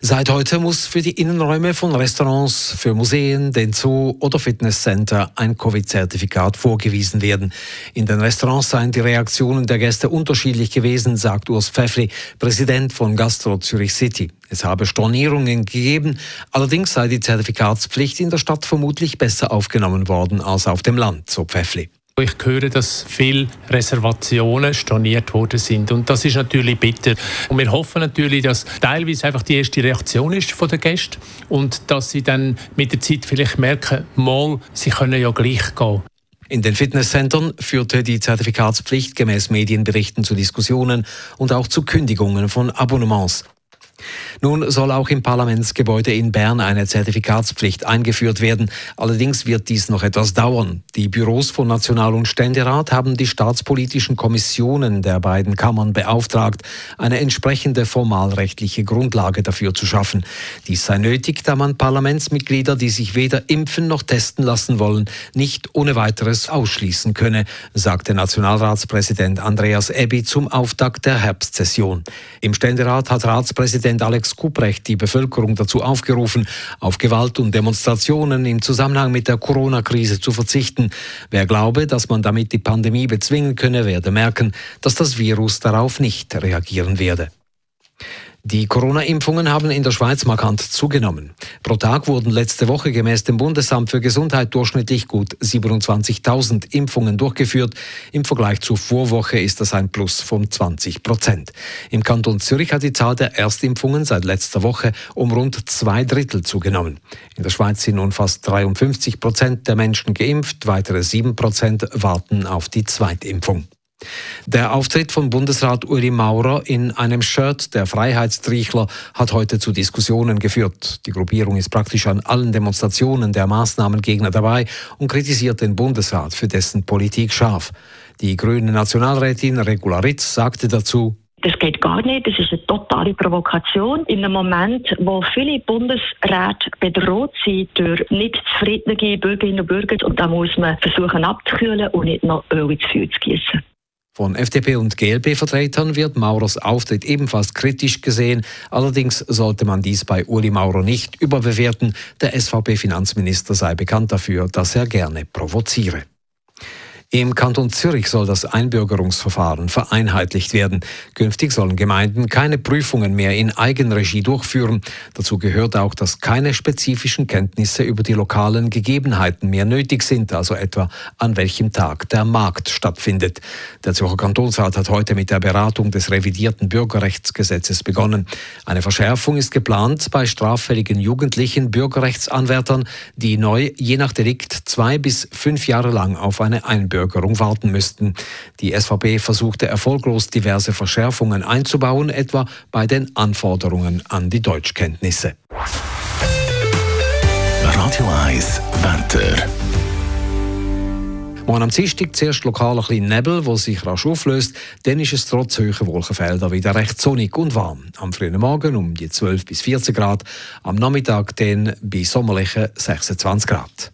Seit heute muss für die Innenräume von Restaurants, für Museen, den Zoo oder Fitnesscenter ein Covid-Zertifikat vorgewiesen werden. In den Restaurants seien die Reaktionen der Gäste unterschiedlich gewesen, sagt Urs Pfeffli, Präsident von Gastro Zürich City. Es habe Stornierungen gegeben, allerdings sei die Zertifikatspflicht in der Stadt vermutlich besser aufgenommen worden als auf dem Land, so Pfeffli. Ich höre, dass viele Reservationen storniert worden sind und das ist natürlich bitter. Und wir hoffen natürlich, dass teilweise einfach die erste Reaktion ist von den Gästen und dass sie dann mit der Zeit vielleicht merken, mal, sie können ja gleich gehen. In den Fitnesscentern führte die Zertifikatspflicht gemäß Medienberichten zu Diskussionen und auch zu Kündigungen von Abonnements. Nun soll auch im Parlamentsgebäude in Bern eine Zertifikatspflicht eingeführt werden. Allerdings wird dies noch etwas dauern. Die Büros von National- und Ständerat haben die staatspolitischen Kommissionen der beiden Kammern beauftragt, eine entsprechende formalrechtliche Grundlage dafür zu schaffen. Dies sei nötig, da man Parlamentsmitglieder, die sich weder impfen noch testen lassen wollen, nicht ohne weiteres ausschließen könne, sagte Nationalratspräsident Andreas Ebbi zum Auftakt der Herbstsession. Im Ständerat hat Ratspräsident Alex Kuprecht die Bevölkerung dazu aufgerufen, auf Gewalt und Demonstrationen im Zusammenhang mit der Corona-Krise zu verzichten. Wer glaube, dass man damit die Pandemie bezwingen könne, werde merken, dass das Virus darauf nicht reagieren werde. Die Corona-Impfungen haben in der Schweiz markant zugenommen. Pro Tag wurden letzte Woche gemäß dem Bundesamt für Gesundheit durchschnittlich gut 27.000 Impfungen durchgeführt. Im Vergleich zur Vorwoche ist das ein Plus von 20 Prozent. Im Kanton Zürich hat die Zahl der Erstimpfungen seit letzter Woche um rund zwei Drittel zugenommen. In der Schweiz sind nun fast 53 Prozent der Menschen geimpft, weitere sieben Prozent warten auf die Zweitimpfung. Der Auftritt von Bundesrat Uri Maurer in einem Shirt der Freiheitstriechler hat heute zu Diskussionen geführt. Die Gruppierung ist praktisch an allen Demonstrationen der Maßnahmengegner dabei und kritisiert den Bundesrat für dessen Politik scharf. Die grüne Nationalrätin Regula Ritz sagte dazu, das geht gar nicht. Das ist eine totale Provokation. In einem Moment, wo viele Bundesräte bedroht sind durch nicht zufriedene Bürgerinnen und Bürger, und da muss man versuchen abzukühlen und nicht noch Öl ins Feuer zu gießen. Von FDP und GLP-Vertretern wird Maurers Auftritt ebenfalls kritisch gesehen. Allerdings sollte man dies bei Uli Maurer nicht überbewerten. Der SVP-Finanzminister sei bekannt dafür, dass er gerne provoziere. Im Kanton Zürich soll das Einbürgerungsverfahren vereinheitlicht werden. Künftig sollen Gemeinden keine Prüfungen mehr in Eigenregie durchführen. Dazu gehört auch, dass keine spezifischen Kenntnisse über die lokalen Gegebenheiten mehr nötig sind, also etwa an welchem Tag der Markt stattfindet. Der Zürcher Kantonsrat hat heute mit der Beratung des revidierten Bürgerrechtsgesetzes begonnen. Eine Verschärfung ist geplant bei straffälligen jugendlichen Bürgerrechtsanwärtern, die neu je nach Delikt zwei bis fünf Jahre lang auf eine Einbürgerung Bevölkerung warten müssten. Die SVP versuchte erfolglos diverse Verschärfungen einzubauen, etwa bei den Anforderungen an die Deutschkenntnisse. Radio 1 Wetter. Morgen am Dienstag zuerst lokal ein bisschen Nebel, der sich rasch auflöst. Dann ist es trotz hoher Wolkenfelder wieder recht sonnig und warm. Am frühen Morgen um die 12 bis 14 Grad, am Nachmittag dann bei sommerlichen 26 Grad.